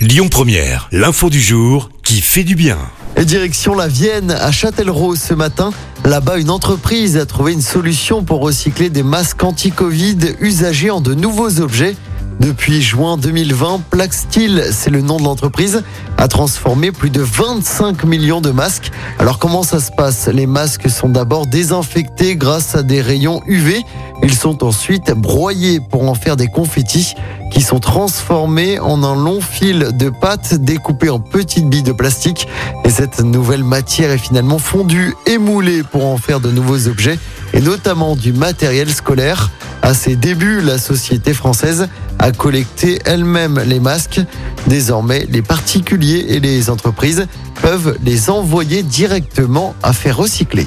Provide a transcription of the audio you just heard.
Lyon Première, l'info du jour qui fait du bien. Direction la Vienne, à Châtellerault ce matin. Là-bas, une entreprise a trouvé une solution pour recycler des masques anti-Covid usagés en de nouveaux objets. Depuis juin 2020, Plaxtil, c'est le nom de l'entreprise, a transformé plus de 25 millions de masques. Alors comment ça se passe? Les masques sont d'abord désinfectés grâce à des rayons UV. Ils sont ensuite broyés pour en faire des confettis qui sont transformés en un long fil de pâte découpé en petites billes de plastique. Et cette nouvelle matière est finalement fondue et moulée pour en faire de nouveaux objets et notamment du matériel scolaire. À ses débuts, la société française a collecté elle-même les masques. Désormais, les particuliers et les entreprises peuvent les envoyer directement à faire recycler.